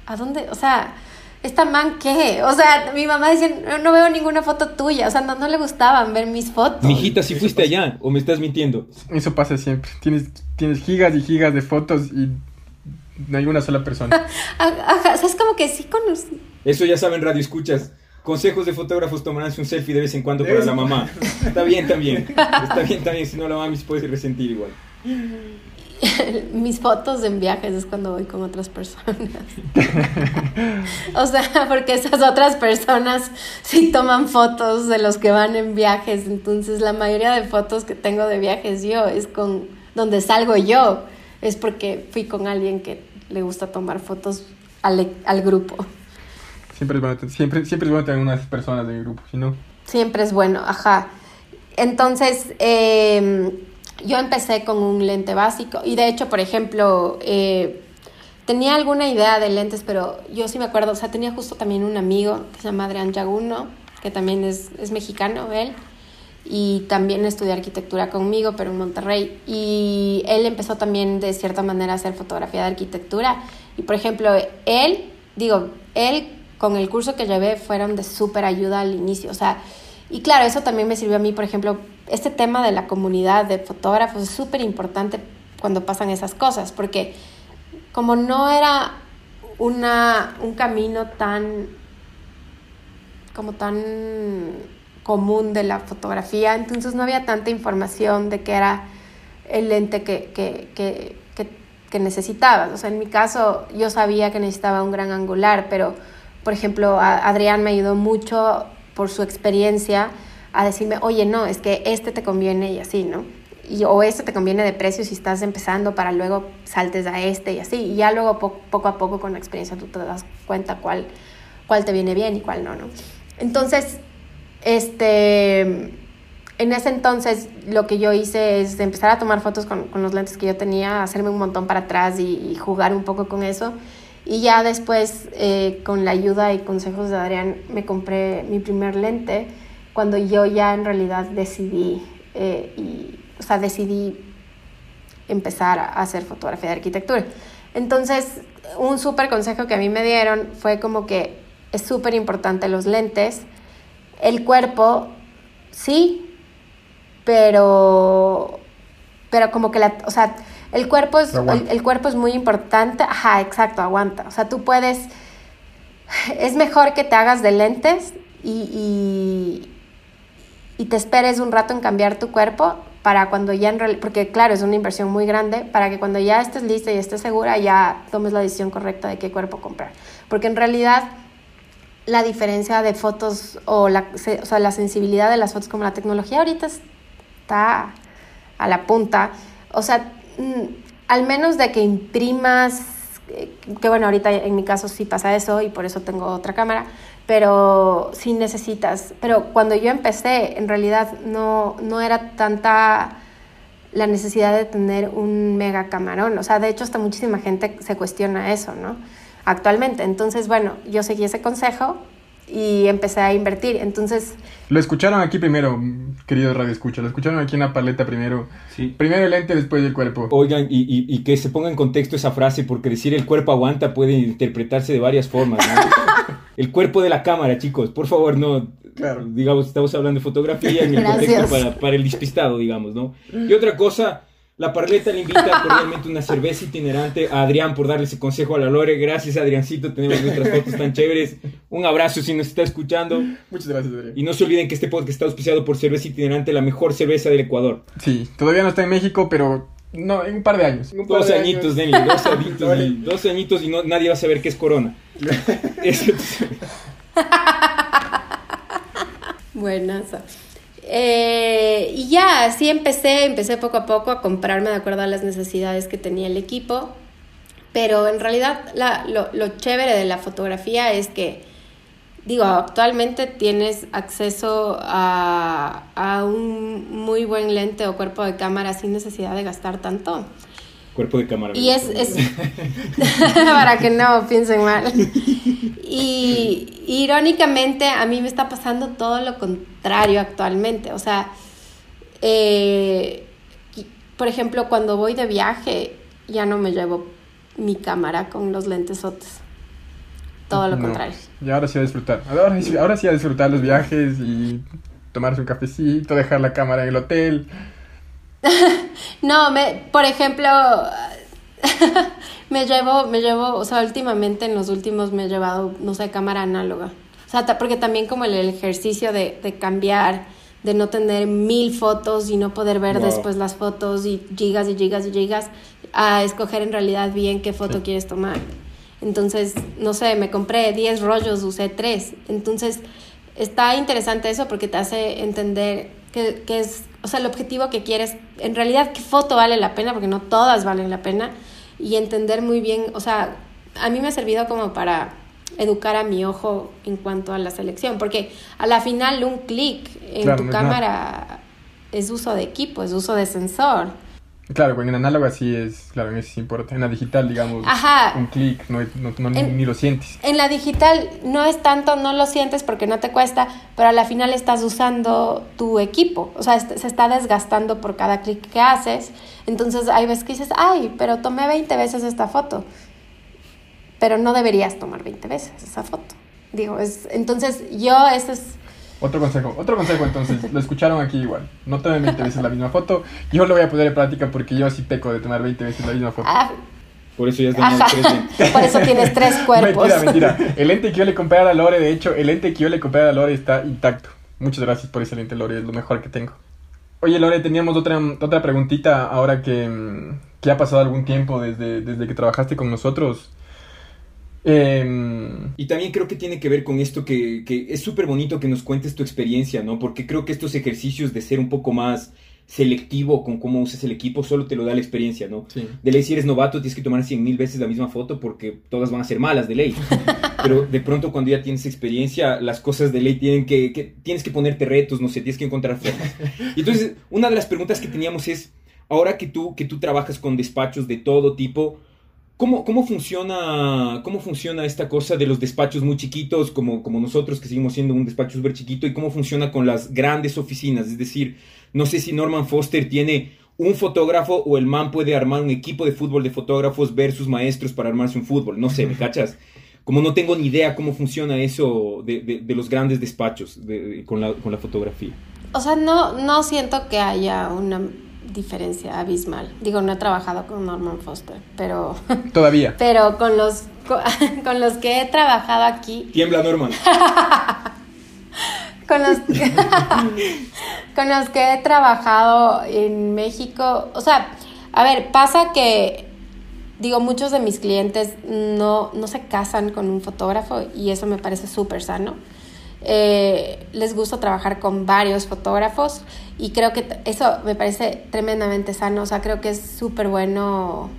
¿a dónde? O sea, ¿esta man qué? O sea, mi mamá decía, no, veo ninguna foto tuya. O sea, no, no le gustaban ver mis fotos. Mijita, si fuiste allá o me estás mintiendo. Eso pasa siempre. Tienes, tienes gigas y gigas de fotos y no hay una sola persona. Ajá, o sea, es como que sí conocí. Eso ya saben, radio escuchas. Consejos de fotógrafos, tomarse un selfie de vez en cuando para la mamá. Está bien también. Está bien también, si no la mami se puede resentir igual. Mis fotos en viajes es cuando voy con otras personas. o sea, porque esas otras personas sí toman fotos de los que van en viajes. Entonces, la mayoría de fotos que tengo de viajes yo es con donde salgo yo. Es porque fui con alguien que le gusta tomar fotos al, al grupo. Siempre es bueno, siempre, siempre es bueno tener unas personas de mi grupo, si no. Siempre es bueno, ajá. Entonces, eh, yo empecé con un lente básico y de hecho, por ejemplo, eh, tenía alguna idea de lentes, pero yo sí me acuerdo, o sea, tenía justo también un amigo que se llama Adrián Yaguno, que también es, es mexicano, él, y también estudió arquitectura conmigo, pero en Monterrey. Y él empezó también de cierta manera a hacer fotografía de arquitectura. Y por ejemplo, él, digo, él con el curso que llevé fueron de súper ayuda al inicio. O sea, y claro, eso también me sirvió a mí, por ejemplo, este tema de la comunidad de fotógrafos es súper importante cuando pasan esas cosas, porque como no era una, un camino tan, como tan común de la fotografía, entonces no había tanta información de qué era el lente que, que, que, que necesitabas. O sea, en mi caso yo sabía que necesitaba un gran angular, pero por ejemplo, Adrián me ayudó mucho por su experiencia a decirme, oye, no, es que este te conviene y así, ¿no? Y, o este te conviene de precio si estás empezando para luego saltes a este y así. Y ya luego poco a poco con la experiencia tú te das cuenta cuál, cuál te viene bien y cuál no, ¿no? Entonces, este, en ese entonces lo que yo hice es empezar a tomar fotos con, con los lentes que yo tenía, hacerme un montón para atrás y, y jugar un poco con eso. Y ya después, eh, con la ayuda y consejos de Adrián, me compré mi primer lente cuando yo ya en realidad decidí, eh, y, o sea, decidí empezar a hacer fotografía de arquitectura. Entonces, un súper consejo que a mí me dieron fue como que es súper importante los lentes. El cuerpo, sí, pero, pero como que la, o sea, el cuerpo es, el, cuerpo es muy importante. Ajá, exacto, aguanta. O sea, tú puedes... Es mejor que te hagas de lentes y, y, te esperes un rato en cambiar tu cuerpo para cuando ya en realidad, porque claro, es una inversión muy grande, para que cuando ya estés lista y estés segura, ya tomes la decisión correcta de qué cuerpo comprar. Porque en realidad la diferencia de fotos o la, o sea, la sensibilidad de las fotos como la tecnología ahorita está a la punta. O sea, mm, al menos de que imprimas, que bueno, ahorita en mi caso sí pasa eso y por eso tengo otra cámara, pero sí necesitas. Pero cuando yo empecé, en realidad no, no era tanta la necesidad de tener un mega camarón. O sea, de hecho, hasta muchísima gente se cuestiona eso, ¿no? Actualmente. Entonces, bueno, yo seguí ese consejo y empecé a invertir. Entonces... Lo escucharon aquí primero, querido Radio Escucha. Lo escucharon aquí en la paleta primero. Sí. Primero el lente, después el cuerpo. Oigan, y, y, y, que se ponga en contexto esa frase, porque decir el cuerpo aguanta puede interpretarse de varias formas. ¿no? el cuerpo de la cámara, chicos. Por favor, no... Claro. Digamos, estamos hablando de fotografía en el contexto para, para el despistado, digamos, ¿no? Y otra cosa la Parleta le invita cordialmente una cerveza itinerante a Adrián por darle ese consejo a la Lore. Gracias, Adriancito. Tenemos nuestras fotos tan chéveres. Un abrazo si nos está escuchando. Muchas gracias, Adrián. Y no se olviden que este podcast está auspiciado por Cerveza Itinerante, la mejor cerveza del Ecuador. Sí, todavía no está en México, pero no, en un par de años. dos añitos, Denny. Dos añitos, dos añitos y no, nadie va a saber qué es Corona. Buenas. Eh, y ya, así empecé, empecé poco a poco a comprarme de acuerdo a las necesidades que tenía el equipo. Pero en realidad la, lo, lo, chévere de la fotografía es que, digo, actualmente tienes acceso a, a un muy buen lente o cuerpo de cámara sin necesidad de gastar tanto cuerpo de cámara. Y es, es para que no piensen mal. Y irónicamente a mí me está pasando todo lo contrario actualmente. O sea, eh, por ejemplo, cuando voy de viaje ya no me llevo mi cámara con los lentes otros. Todo lo contrario. Y ahora sí a disfrutar. Ahora, ahora sí a disfrutar los viajes y tomarse un cafecito, dejar la cámara en el hotel. no, me, por ejemplo, me llevo, me llevo, o sea, últimamente en los últimos me he llevado, no sé, cámara análoga. O sea, porque también como el ejercicio de, de cambiar, de no tener mil fotos y no poder ver después las fotos y gigas y gigas y gigas, a escoger en realidad bien qué foto quieres tomar. Entonces, no sé, me compré 10 rollos, usé 3. Entonces, está interesante eso porque te hace entender que, que es o sea, el objetivo que quieres, en realidad qué foto vale la pena, porque no todas valen la pena, y entender muy bien, o sea, a mí me ha servido como para educar a mi ojo en cuanto a la selección, porque a la final un clic en tu cámara es uso de equipo, es uso de sensor. Claro, en análoga sí es, claro, en sí importa. En la digital, digamos, un clic, no, no, ni lo sientes. En la digital no es tanto, no lo sientes porque no te cuesta, pero a la final estás usando tu equipo. O sea, se está desgastando por cada clic que haces. Entonces hay veces que dices, ay, pero tomé 20 veces esta foto. Pero no deberías tomar 20 veces esa foto. Digo, es, entonces yo, ese es otro consejo, otro consejo entonces, lo escucharon aquí igual. No tomen 20 veces la misma foto. Yo lo voy a poner en práctica porque yo sí peco de tomar 20 veces la misma foto. Ah. Por eso ya has tres Por eso tienes tres cuerpos. Mentira, mentira. El lente que yo le compré a la Lore, de hecho, el lente que yo le compré a la Lore está intacto. Muchas gracias por ese lente, Lore, es lo mejor que tengo. Oye, Lore, teníamos otra, otra preguntita ahora que, que ha pasado algún tiempo desde, desde que trabajaste con nosotros. Em, y también creo que tiene que ver con esto que, es súper bonito que nos cuentes tu experiencia, ¿no? Porque creo que estos ejercicios de ser un poco más selectivo con cómo usas el equipo solo te lo da la experiencia, ¿no? De ley, si eres novato, tienes que tomar cien mil veces la misma foto porque todas van a ser malas de ley. Pero de pronto cuando ya tienes experiencia, las cosas de ley tienen que, que tienes que ponerte retos, no sé, tienes que encontrar formas. Y entonces, una de las preguntas que teníamos es, ahora que tú, que tú trabajas con despachos de todo tipo, ¿Cómo, ¿Cómo, funciona, ¿Cómo funciona esta cosa de los despachos muy chiquitos, como, como nosotros que seguimos siendo un despacho súper chiquito, y cómo funciona con las grandes oficinas? Es decir, no sé si Norman Foster tiene un fotógrafo o el man puede armar un equipo de fútbol de fotógrafos versus maestros para armarse un fútbol. No sé, ¿me cachas? Como no tengo ni idea cómo funciona eso de, de, los grandes despachos con, la, con la fotografía. O sea, no, no siento que haya una diferencia abismal. Digo, no he trabajado con Norman Foster, pero... Todavía. pero con los, con, los que he trabajado aquí... Tiembla Norman. con los con los que he trabajado en México, o sea, a ver, pasa que, digo, muchos de mis clientes no, no se casan con un fotógrafo y eso me parece súper sano. Eh, les gusta trabajar con varios fotógrafos y creo que eso me parece tremendamente sano, o sea, creo que es súper bueno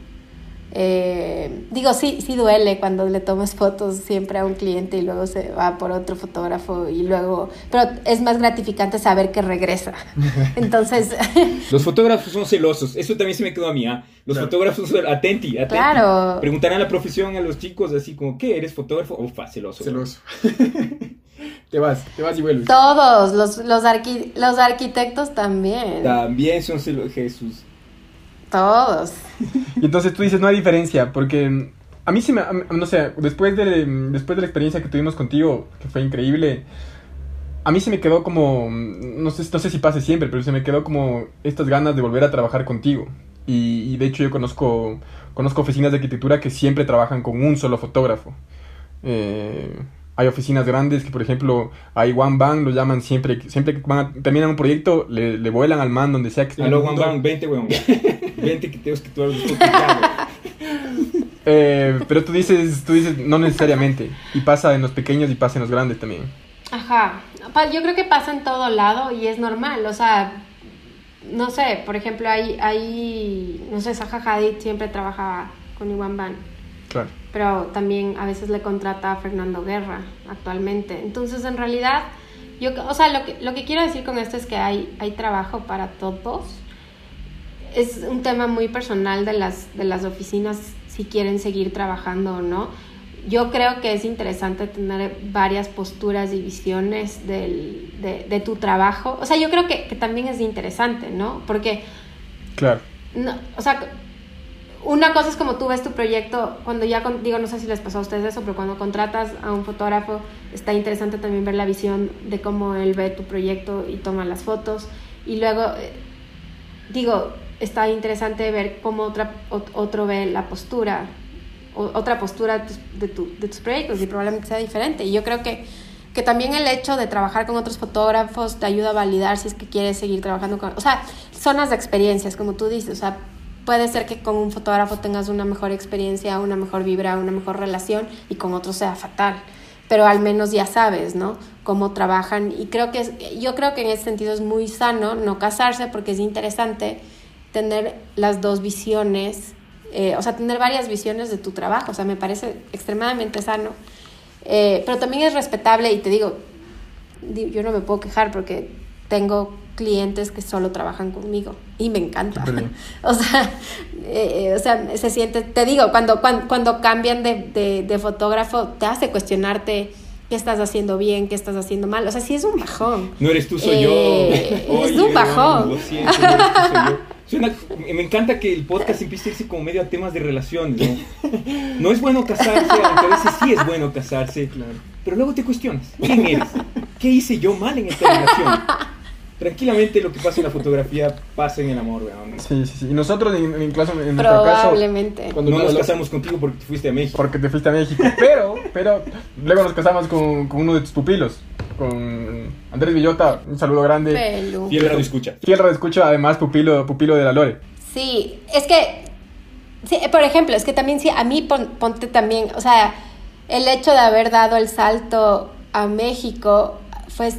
eh, digo, sí, sí duele cuando le tomas fotos siempre a un cliente y luego se va por otro fotógrafo y luego, pero es más gratificante saber que regresa. Entonces... Los fotógrafos son celosos, eso también se me quedó a mí, ¿ah? Los fotógrafos son atenti, atenti. Claro. Preguntarán la profesión a los chicos así como, ¿qué? ¿Eres fotógrafo? Ufa, celoso. Celoso. te vas, te vas y vuelves. Todos, los, los, los arquitectos también. También son Jesús. Todos. Y entonces tú dices, no hay diferencia, porque a mí sí me, no sé, después de, después de la experiencia que tuvimos contigo, que fue increíble, a mí se me quedó como, no sé, no sé si pase siempre, pero se me quedó como estas ganas de volver a trabajar contigo. Y, de hecho yo conozco, conozco oficinas de arquitectura que siempre trabajan con un solo fotógrafo. Eh, hay oficinas grandes que, por ejemplo, hay One Bang, lo llaman siempre, siempre que van a, terminan un proyecto, le, le vuelan al man donde sea que esté. Aló, One Bang, vente, weón. vente que tengo que tú eh, Pero tú dices, tú dices, no necesariamente. Y pasa en los pequeños y pasa en los grandes también. Ajá. Yo creo que pasa en todo lado y es normal. O sea, no sé, por ejemplo, hay, hay no sé, Zaha Hadid siempre trabaja con Iwan Bang. Claro pero también a veces le contrata a Fernando Guerra actualmente. Entonces, en realidad, yo, o sea, lo que, lo que quiero decir con esto es que hay, hay trabajo para todos. Es un tema muy personal de las, de las oficinas si quieren seguir trabajando o no. Yo creo que es interesante tener varias posturas y visiones del, de, de, tu trabajo. O sea, yo creo que, que también es interesante, ¿no? Porque... Claro. No, o sea, una cosa es como tú ves tu proyecto, cuando ya, digo, no sé si les pasó a ustedes eso, pero cuando contratas a un fotógrafo, está interesante también ver la visión de cómo él ve tu proyecto y toma las fotos. Y luego, eh, digo, está interesante ver cómo otra, otro ve la postura, otra postura de, tu, de tus proyectos y probablemente sea diferente. Y yo creo que, que también el hecho de trabajar con otros fotógrafos te ayuda a validar si es que quieres seguir trabajando con... O sea, zonas de experiencias, como tú dices, o sea, puede ser que con un fotógrafo tengas una mejor experiencia, una mejor vibra, una mejor relación y con otro sea fatal. Pero al menos ya sabes, ¿no? Cómo trabajan. Y creo que yo creo que en ese sentido es muy sano no casarse porque es interesante tener las dos visiones, eh, o sea, tener varias visiones de tu trabajo. O sea, me parece extremadamente sano. Eh, pero también es respetable y te digo, yo no me puedo quejar porque tengo clientes que solo trabajan conmigo y me encanta. o, sea, eh, o sea, se siente, te digo, cuando, cuando, cambian de, de, fotógrafo, te hace cuestionarte qué estás haciendo bien, qué estás haciendo mal. O sea, sí es un bajón. No eres tú, soy yo. Eh, es un bajón. me encanta que el podcast empiece a irse como medio a temas de relaciones, ¿no? No es bueno casarse, aunque a veces sí es bueno casarse, claro. pero luego te cuestionas, ¿quién eres? ¿Qué hice yo mal en esta relación? Tranquilamente lo que pasa en la fotografía pasa en el amor, weón. Sí, sí, sí. Y nosotros, en, en, caso, en nuestro caso... Cuando no nos casamos contigo porque te fuiste a México. Porque te fuiste a México. Pero, pero, luego nos casamos con, con uno de tus pupilos. Con Andrés Villota, un saludo grande. Pelu. Fiel radio escucha. Fiel radio escucha, además pupilo, pupilo de la Lore. Sí, es que, sí, por ejemplo, es que también sí, a mí ponte también, o sea, el hecho de haber dado el salto a México fue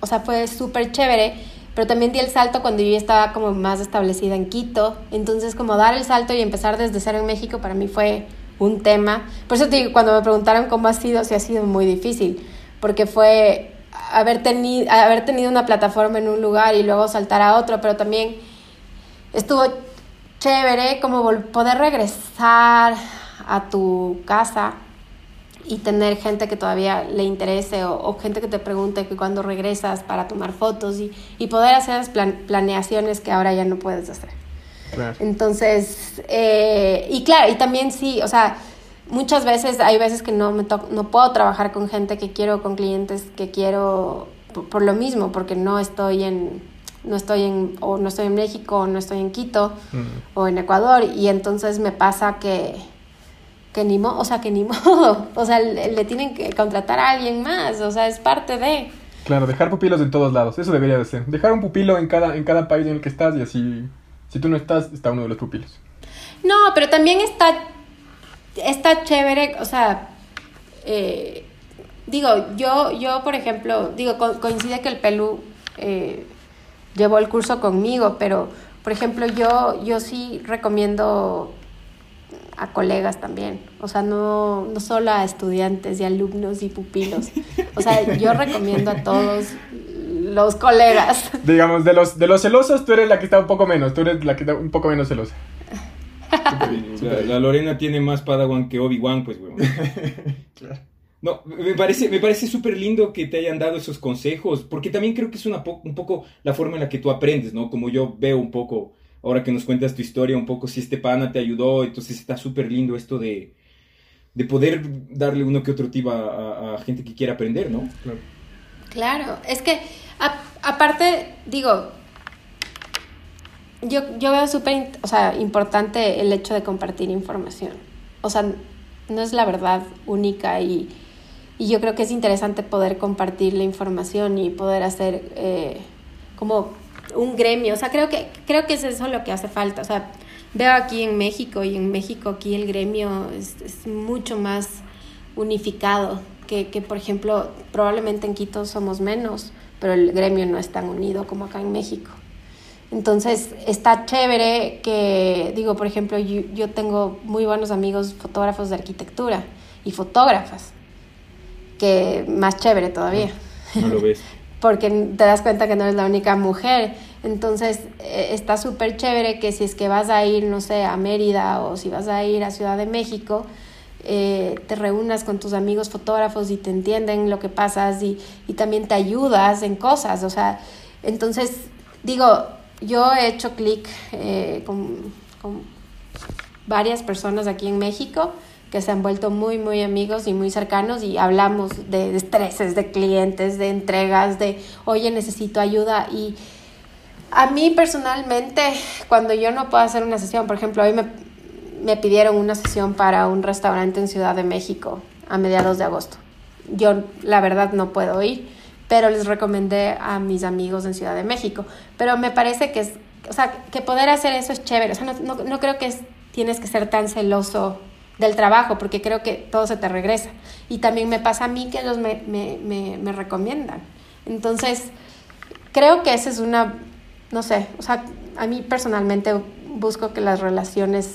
o sea, fue súper chévere, pero también di el salto cuando yo ya estaba como más establecida en Quito, entonces como dar el salto y empezar desde cero en México para mí fue un tema. Por eso te digo, cuando me preguntaron cómo ha sido, sí ha sido muy difícil, porque fue haber, tenido haber tenido una plataforma en un lugar y luego saltar a otro, pero también estuvo chévere como poder regresar a tu casa y tener gente que todavía le interese o, gente que te pregunte que cuando regresas para tomar fotos y, y poder hacer las planeaciones que ahora ya no puedes hacer. Entonces, eh, y claro, y también sí, o sea, muchas veces hay veces que no, me no puedo trabajar con gente que quiero, con clientes que quiero por, lo mismo, porque no estoy en, no estoy en, o no estoy en México, o no estoy en Quito, o en Ecuador, y entonces me pasa que que ni modo, o sea, que ni modo, o sea, le, tienen que contratar a alguien más, o sea, es parte de... Claro, dejar pupilos en todos lados, eso debería de ser. Dejar un pupilo en cada, en cada país en el que estás y así, si tú no estás, está uno de los pupilos. No, pero también está, está chévere, o sea, eh, digo, yo, yo, por ejemplo, digo, co- coincide que el Pelú eh, llevó el curso conmigo, pero, por ejemplo, yo, yo sí recomiendo a colegas también, o sea, no, no solo a estudiantes y alumnos y pupilos, o sea, yo recomiendo a todos los colegas. Digamos, de los, de los celosos, tú eres la que está un poco menos, tú eres la que está un poco menos celosa. La, la Lorena tiene más Padawan que Obi-Wan, pues, weón. No, me parece, me parece súper lindo que te hayan dado esos consejos, porque también creo que es una po- un poco la forma en la que tú aprendes, ¿no? Como yo veo un poco, ahora que nos cuentas tu historia, un poco si este pana te ayudó, entonces está súper lindo esto de, de poder darle uno que otro tip a, a- a gente que quiera aprender, ¿no? Claro, es que a- aparte, digo, yo, yo veo súper o sea, importante el hecho de compartir información. O sea, no es la verdad única y, y yo creo que es interesante poder compartir la información y poder hacer eh, como un gremio. O sea, creo que, creo que es eso lo que hace falta. O sea, veo aquí en México y en México aquí el gremio es, es mucho más unificado que, que, por ejemplo, probablemente en Quito somos menos, pero el gremio no es tan unido como acá en México. Entonces está chévere que, digo, por ejemplo, yo, yo tengo muy buenos amigos fotógrafos de arquitectura y fotógrafas, que más chévere todavía, No lo ves. porque te das cuenta que no eres la única mujer. Entonces eh, está súper chévere que si es que vas a ir, no sé, a Mérida o si vas a ir a Ciudad de México, eh, te reúnas con tus amigos fotógrafos y te entienden lo que pasas y, y también te ayudas en cosas. O sea, entonces, digo, yo he hecho clic eh, con, con varias personas aquí en México que se han vuelto muy, muy amigos y muy cercanos y hablamos de estreses de clientes, de entregas, de, oye, necesito ayuda. Y a mí personalmente, cuando yo no puedo hacer una sesión, por ejemplo, hoy me, me pidieron una sesión para un restaurante en Ciudad de México a mediados de agosto. Yo, la verdad, no puedo ir, pero les recomendé a mis amigos en Ciudad de México. Pero me parece que es, o sea, que poder hacer eso es chévere. O sea, no, no, no creo que es, tienes que ser tan celoso del trabajo, porque creo que todo se te regresa. Y también me pasa a mí que ellos me, me, me, me recomiendan. Entonces, creo que esa es una, no sé, o sea, a mí personalmente busco que las relaciones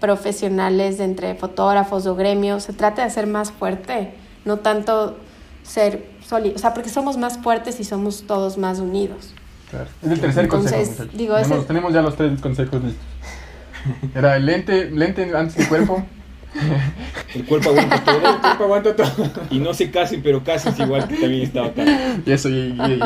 profesionales entre fotógrafos o gremios se trate de hacer más fuerte, no tanto ser sólido, o sea, porque somos más fuertes y somos todos más unidos. Claro. Es el tercer Entonces, consejo. muchachos. digo, tenemos, ese- tenemos ya los tres consejos listos. Era el lente, lente antes del cuerpo. El cuerpo aguanta todo, el cuerpo aguanta todo. Y no se casen, pero cásense igual que también estaba acá. Y eso, y, y,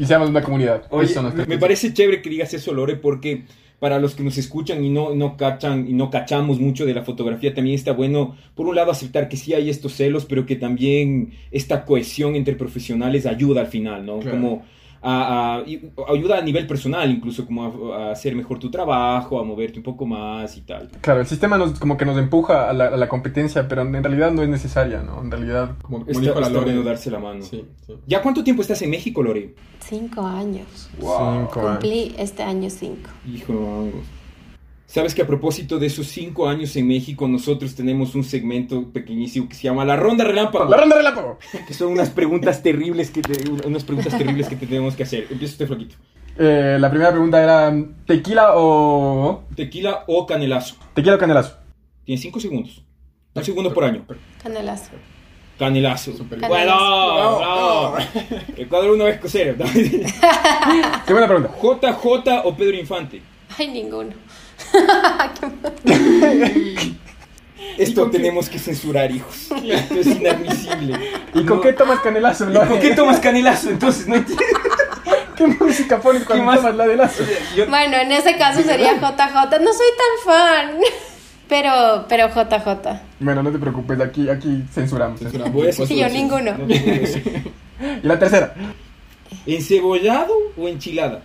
y- y seamos una comunidad. Oye, me parece chévere que digas eso, Lore, porque para los que nos escuchan y no, no cachan y no cachamos mucho de la fotografía, también está bueno, por un lado, aceptar que sí hay estos celos, pero que también esta cohesión entre profesionales ayuda al final, ¿no? Claro. Como a, a- y- ayuda a nivel personal, incluso como a, a hacer mejor tu trabajo, a moverte un poco más y tal. Claro, el sistema nos, como que nos empuja a la, a la competencia, pero en realidad no es necesaria, ¿no? En realidad, como, como Está, dijo la Lore, bueno darse la mano. Sí, sí. ¿Ya cuánto tiempo estás en México, Lore? Cinco años. Cinco años. Cumplí este año cinco. Hijo, mangos. Sabes que a propósito de esos cinco años en México, nosotros tenemos un segmento pequeñísimo que se llama La Ronda Relámpago. ¡La ronda relámpago! Que son unas preguntas terribles que te, unas preguntas terribles que te tenemos que hacer. Empieza usted, flaquito. Eh, la primera pregunta era, ¿tequila o...? Tequila o canelazo. ¿Tequila o canelazo? Tienes cinco segundos. Un segundo por año. Canelazo. Canelazo. Bien. Bueno, No, no. Ecuador una vez cero. ¿no? Qué buena pregunta. JJ o Pedro Infante. Ay, ninguno. Esto tenemos que censurar, hijos. Esto es inadmisible. ¿Y con No. qué tomas canelazo? ¿Y con qué tomas canelazo? Entonces, no entiendo. ¿Qué música pones cuando más? tomas la de lazo? Yo- Bueno, en ese caso sería JJ. No soy tan fan. Pero, pero JJ. Bueno, no te preocupes, aquí, aquí censuramos. censuramos. Voy a Sí, yo ninguno. No. Y la tercera. ¿Encebollado o enchilada?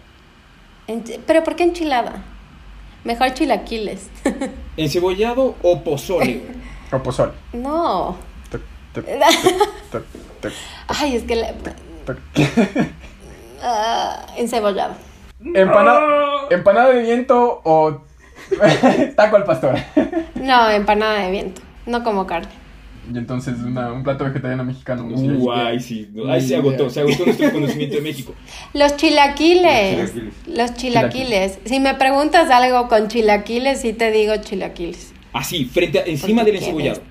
Ench- ¿Pero por qué enchilada? Mejor chilaquiles. ¿Encebollado o pozole? O pozole. No. Ay, es que la- Ah, encebollado. Empanada, empanada de viento o taco al pastor. No, empanada de viento. No como carne. Y entonces una- un plato vegetariano mexicano. ¿no? Sí. Ahí se agotó, se agotó nuestro conocimiento de México. Los chilaquiles. Los chilaquiles. Los chilaquiles. Si me preguntas algo con chilaquiles, sí te digo chilaquiles. Así, frente a, encima del encebollado.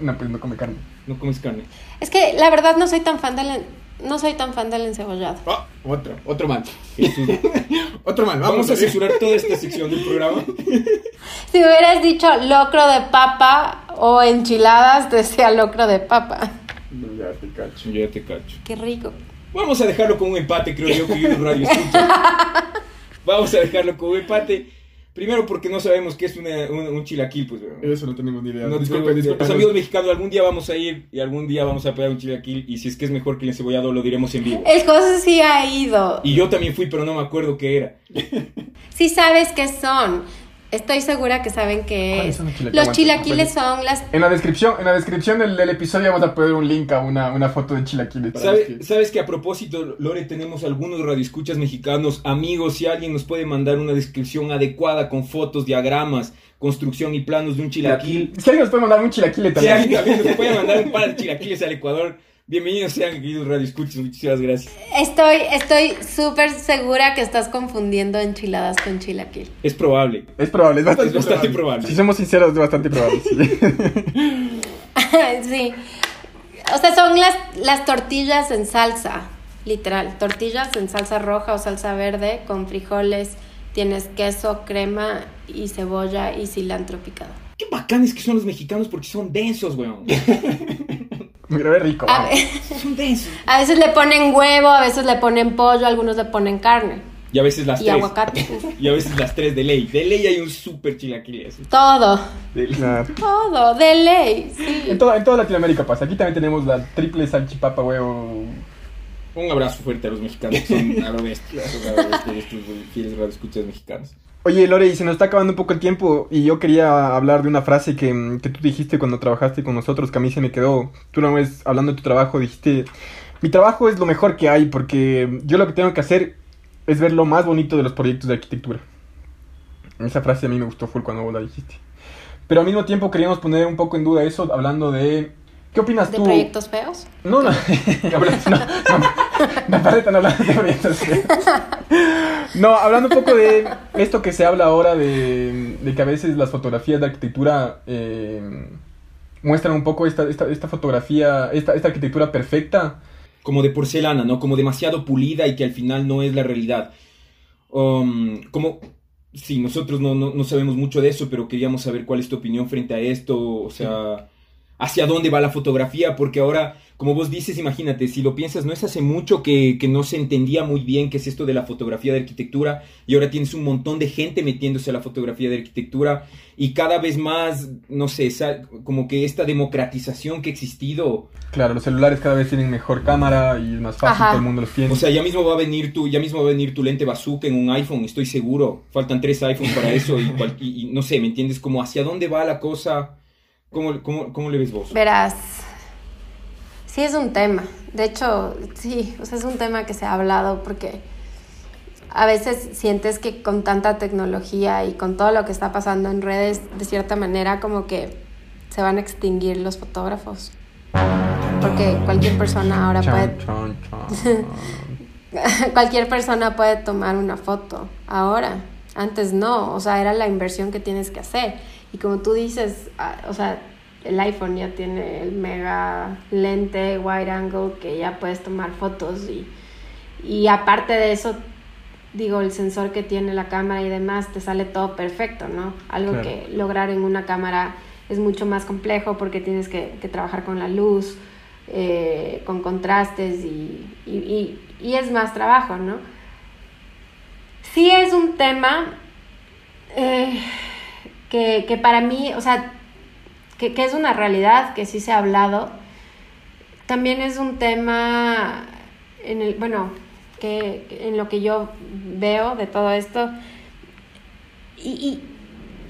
No, pues no come carne. No comes carne. Es que la verdad no soy tan fan del no soy tan fan del encebollado. Ah, otro, otro mal. Otro mal. Vamos a censurar toda esta sección del programa. Si me hubieras dicho locro de papa o enchiladas, decía locro de papa. Ya te cacho. Ya te cacho. Qué rico. Vamos a dejarlo con un empate, creo yo, que yo en radio. Vamos a dejarlo con un empate. Primero porque no sabemos qué es una- un, un chilaquil, pues. weón. Eso no tenemos ni idea. No, disculpen, disculpen. Los amigos mexicanos, algún día vamos a ir y algún día vamos a pegar un chilaquil. Y si es que es mejor que el encebollado, lo diremos en vivo. El José sí ha ido. Y yo también fui, pero no me acuerdo qué era. Sí sabes qué son. Estoy segura que saben qué ¿Cuáles es. son los chilaquiles? Los chilaquiles son las En la descripción, en la descripción del, del episodio vamos a poner un link a una, una foto de chilaquiles. ¿Sabe- que- ¿Sabes que a propósito, Lore, tenemos algunos radioescuchas mexicanos, amigos, si alguien nos puede mandar una descripción adecuada con fotos, diagramas, construcción y planos de un chilaquil? Si alguien nos puede mandar un chilaquile Si también. alguien también nos puede mandar un par de chilaquiles al Ecuador, bienvenidos sean, queridos radioescuchas, muchísimas gracias. Estoy estoy súper segura que estás confundiendo enchiladas con chilaquil. Es probable, Es probable, es bastante, es bastante probable. Si somos sinceros, es bastante probable. sí. sí. O sea, son las, las tortillas en salsa, literal. Tortillas en salsa roja o salsa verde con frijoles. Tienes queso, crema y cebolla y cilantro picado. Qué bacanes que son los mexicanos porque son densos, weón. Mira, es rico. A, a veces le ponen huevo, a veces le ponen pollo, algunos le ponen carne. Y a veces las Y tres. aguacate. Y a veces las tres de ley. De ley hay un super chilaquil así. Todo, De todo, de ley, sí. En, toda, en toda Latinoamérica pasa. Aquí también tenemos la triple salchipapa, huevo. Un abrazo fuerte a los mexicanos que son a lo bestia, a lo bestia, nuestros fieles radioescuchas mexicanos. Oye, Lore, y se nos está acabando un poco el tiempo y yo quería hablar de una frase que, que tú dijiste cuando trabajaste con nosotros, que a mí se me quedó. Tú una vez hablando de tu trabajo dijiste, mi trabajo es lo mejor que hay porque yo lo que tengo que hacer es ver lo más bonito de los proyectos de arquitectura. Esa frase a mí me gustó full cuando vos la dijiste. Pero al mismo tiempo queríamos poner un poco en duda eso, hablando de... ¿Qué opinas ¿De tú? proyectos feos? No, no. no, no, no, no hablando de proyectos. No, hablando un poco de esto que se habla ahora de, de que a veces las fotografías de arquitectura eh, muestran un poco esta, esta, esta fotografía, esta, esta arquitectura perfecta. Como de porcelana, ¿no? Como demasiado pulida y que al final no es la realidad. Um, como, sí, nosotros no, no, no sabemos mucho de eso, pero queríamos saber cuál es tu opinión frente a esto, o sea, hacia dónde va la fotografía, porque ahora, como vos dices, imagínate, si lo piensas, no es hace mucho que, que no se entendía muy bien qué es esto de la fotografía de arquitectura, y ahora tienes un montón de gente metiéndose a la fotografía de arquitectura, y cada vez más, no sé, esa- como que esta democratización que ha existido, Claro, los celulares cada vez tienen mejor cámara y es más fácil, Ajá. todo el mundo los tiene. O sea, ya mismo va a venir tu, ya mismo va a venir tu lente bazooka en un iPhone, estoy seguro. Faltan tres iPhones para eso y, cual- y- y no sé, ¿me entiendes? Como hacia dónde va la cosa. ¿Cómo, cómo, cómo le ves vos? Verás, sí es un tema. De hecho, sí, o sea, es un tema que se ha hablado porque a veces sientes que con tanta tecnología y con todo lo que está pasando en redes, de cierta manera como que se van a extinguir los fotógrafos. Porque cualquier persona ahora puede cualquier persona puede tomar una foto ahora. Antes no, o sea, era la inversión que tienes que hacer. Y como tú dices, ah, o sea, el iPhone ya tiene el mega lente wide angle que ya puedes tomar fotos y, y aparte de eso, digo, el sensor que tiene la cámara y demás, te sale todo perfecto, ¿no? Algo Claro. que lograr en una cámara es mucho más complejo porque tienes que, que trabajar con la luz, eh, con contrastes y, y, y- y es más trabajo, ¿no? Sí es un tema eh, que, que para mí, o sea, que, que es una realidad, que sí se ha hablado. También es un tema en el, bueno, que en lo que yo veo de todo esto. Y, y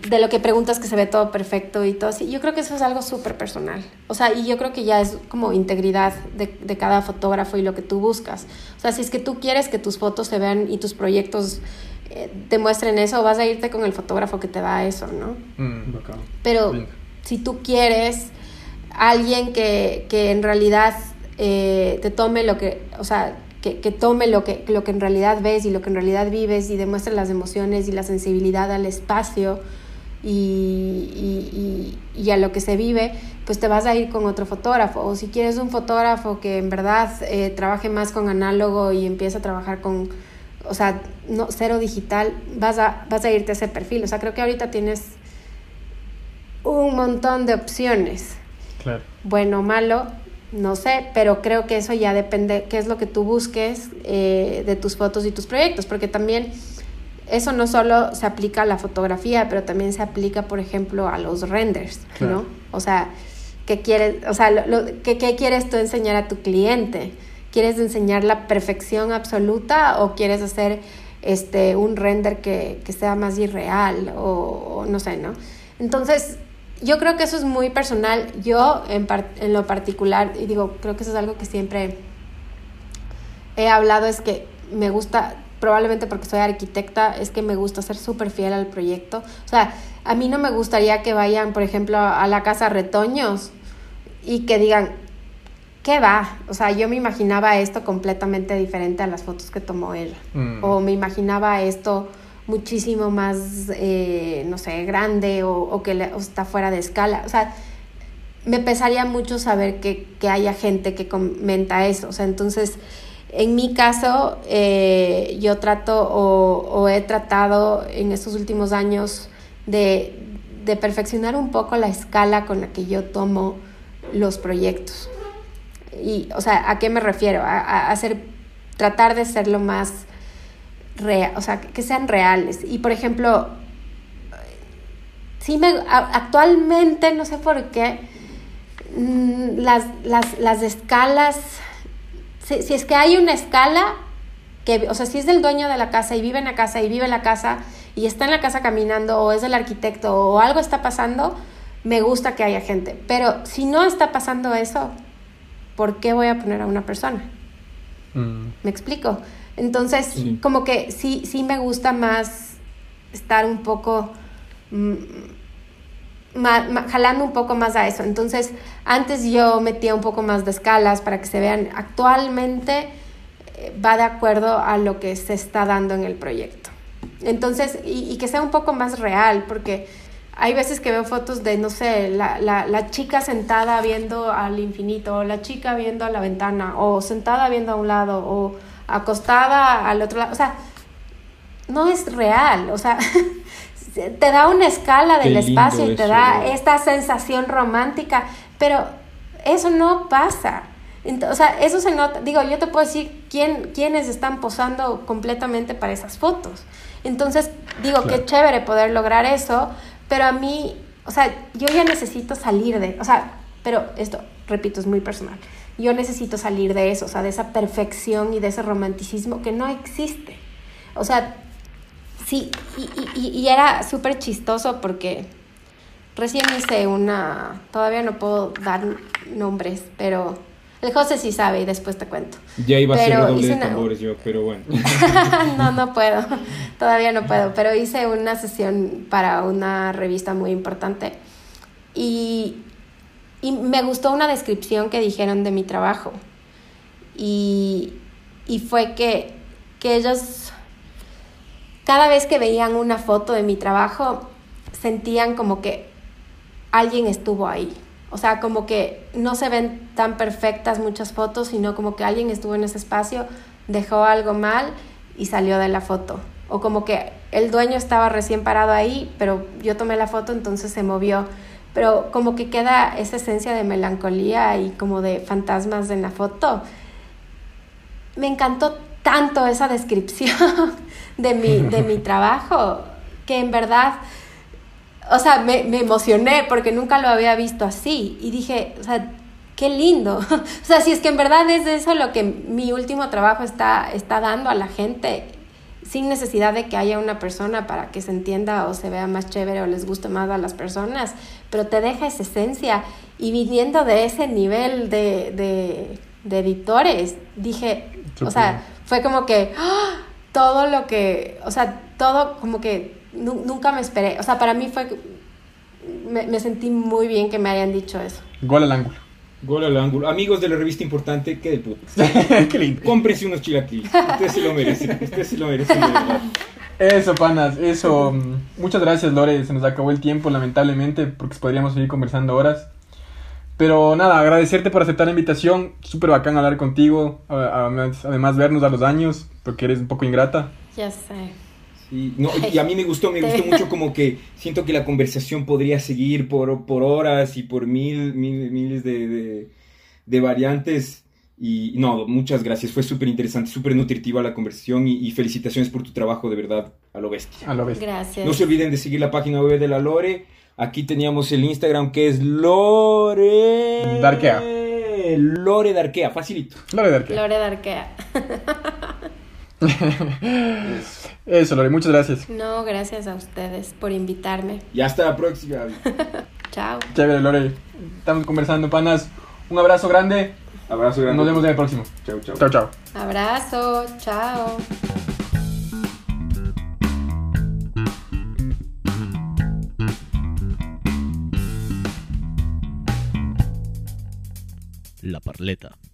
de lo que preguntas que se ve todo perfecto y todo así. Yo creo que eso es algo súper personal. O sea, y yo creo que ya es como integridad de, de, cada fotógrafo y lo que tú buscas. O sea, si es que tú quieres que tus fotos se vean y tus proyectos eh, te muestren eso, vas a irte con el fotógrafo que te da eso, ¿no? Mm, Pero si tú quieres alguien que, que en realidad eh, te tome lo que, o sea, que, que, tome lo que, lo que en realidad ves y lo que en realidad vives y demuestre las emociones y la sensibilidad al espacio y, y, y, a lo que se vive, pues te vas a ir con otro fotógrafo. O si quieres un fotógrafo que en verdad eh, trabaje más con análogo y empieza a trabajar con, o sea, no, cero digital, vas a, vas a irte a ese perfil. O sea, creo que ahorita tienes un montón de opciones. Claro. Bueno o malo, no sé, pero creo que eso ya depende, qué es lo que tú busques eh, de tus fotos y tus proyectos, porque también eso no solo se aplica a la fotografía, pero también se aplica, por ejemplo, a los renders, claro. ¿no? O sea, ¿qué quieres, o sea, lo, ¿qué, ¿qué quieres tú enseñar a tu cliente? ¿Quieres enseñar la perfección absoluta o quieres hacer este, un render que, que sea más irreal o, o, no sé, ¿no? Entonces, yo creo que eso es muy personal. Yo en, en lo particular, y digo, creo que eso es algo que siempre he hablado, es que me gusta, probablemente porque soy arquitecta, es que me gusta ser súper fiel al proyecto. O sea, a mí no me gustaría que vayan, por ejemplo, a la casa Retoños y que digan, ¿qué va? O sea, yo me imaginaba esto completamente diferente a las fotos que tomó él. Mm. O me imaginaba esto muchísimo más, eh, no sé, grande o, o que le, o está fuera de escala. O sea, me pesaría mucho saber que, que haya gente que comenta eso. O sea, entonces, en mi caso, eh, yo trato o, o, he tratado en estos últimos años de, de, perfeccionar un poco la escala con la que yo tomo los proyectos. Y, o sea, ¿a qué me refiero? A, hacer, tratar de ser lo más real, o sea, que sean reales. Y por ejemplo, sí me, actualmente, no sé por qué, mm, las, las, las escalas, si, si, es que hay una escala, que, o sea, si es del dueño de la casa y vive en la casa y vive en la casa y está en la casa caminando o es del arquitecto o algo está pasando, me gusta que haya gente. Pero si no está pasando eso, ¿por qué voy a poner a una persona? Mm. ¿Me explico? Entonces, sí. como que sí, sí me gusta más estar un poco, mm, ma, ma, jalando un poco más a eso. Entonces, antes yo metía un poco más de escalas para que se vean. Actualmente eh, va de acuerdo a lo que se está dando en el proyecto. Entonces, y, y que sea un poco más real, porque hay veces que veo fotos de, no sé, la, la, la, chica sentada viendo al infinito, o la chica viendo a la ventana, o sentada viendo a un lado, o acostada al otro lado. O sea, no es real. O sea, te da una escala del espacio y te da esta sensación romántica, pero eso no pasa. O sea, eso se nota. Digo, yo te puedo decir quién, quiénes están posando completamente para esas fotos. Entonces, digo, claro. qué chévere poder lograr eso, pero a mí, o sea, yo ya necesito salir de, o sea, pero esto, repito, es muy personal yo necesito salir de eso, o sea, de esa perfección y de ese romanticismo que no existe. O sea, sí, y, y, y era súper chistoso porque recién hice una, todavía no puedo dar nombres, pero el José sí sabe y después te cuento. Ya iba pero a ser doble de tambores una... yo, pero bueno. no, no puedo, todavía no puedo, pero hice una sesión para una revista muy importante y y me gustó una descripción que dijeron de mi trabajo. Y, y fue que, que ellos, cada vez que veían una foto de mi trabajo, sentían como que alguien estuvo ahí. O sea, como que no se ven tan perfectas muchas fotos, sino como que alguien estuvo en ese espacio, dejó algo mal y salió de la foto. O como que el dueño estaba recién parado ahí, pero yo tomé la foto, entonces se movió pero como que queda esa esencia de melancolía y como de fantasmas en la foto. Me encantó tanto esa descripción de mi, de mi trabajo que en verdad, o sea, me, me, emocioné porque nunca lo había visto así y dije, o sea, qué lindo. o sea, si es que en verdad es eso lo que mi último trabajo está, está dando a la gente, sin necesidad de que haya una persona para que se entienda o se vea más chévere o les guste más a las personas, pero te deja esa esencia. Y viniendo de ese nivel de, de, de editores, dije, o sea, fue como que ¡ah! todo lo que, o sea, todo como que nunca me esperé, o sea, para mí fue, me, me sentí muy bien que me hayan dicho eso. Gol al ángulo. Gol al ángulo. Amigos de la revista importante, qué de puta. qué lindo. Cómprense unos chilaquiles. Ustedes se lo merecen. Ustedes se lo merecen de verdad. Eso, panas, eso. Muchas gracias, Lore. Se nos acabó el tiempo, lamentablemente, porque podríamos seguir conversando horas. Pero nada, agradecerte por aceptar la invitación. Súper bacán hablar contigo. Además, vernos a los años, porque eres un poco ingrata. Ya sé. Sí, no, y a mí me gustó, me gustó mucho como que siento que la conversación podría seguir por, por horas y por mil, mil miles de, de, variantes. Y no, muchas gracias, fue súper interesante, súper nutritiva la conversación y, felicitaciones por tu trabajo, de verdad, a lo bestia. A lo bestia. Gracias. No se olviden de seguir la página web de la Lore. Aquí teníamos el Instagram que es Lore... Darkea. Lore Darkea, facilito. Lore Darkea. Lore Darkea. Eso, Lore, muchas gracias. No, gracias a ustedes por invitarme. Y hasta la próxima. Chao. Chévere, Lore. Estamos conversando, panas. Un abrazo grande. Abrazo grande. Nos vemos en el próximo. Chao, chao. Chao, chao. Abrazo. Chao. La Parleta.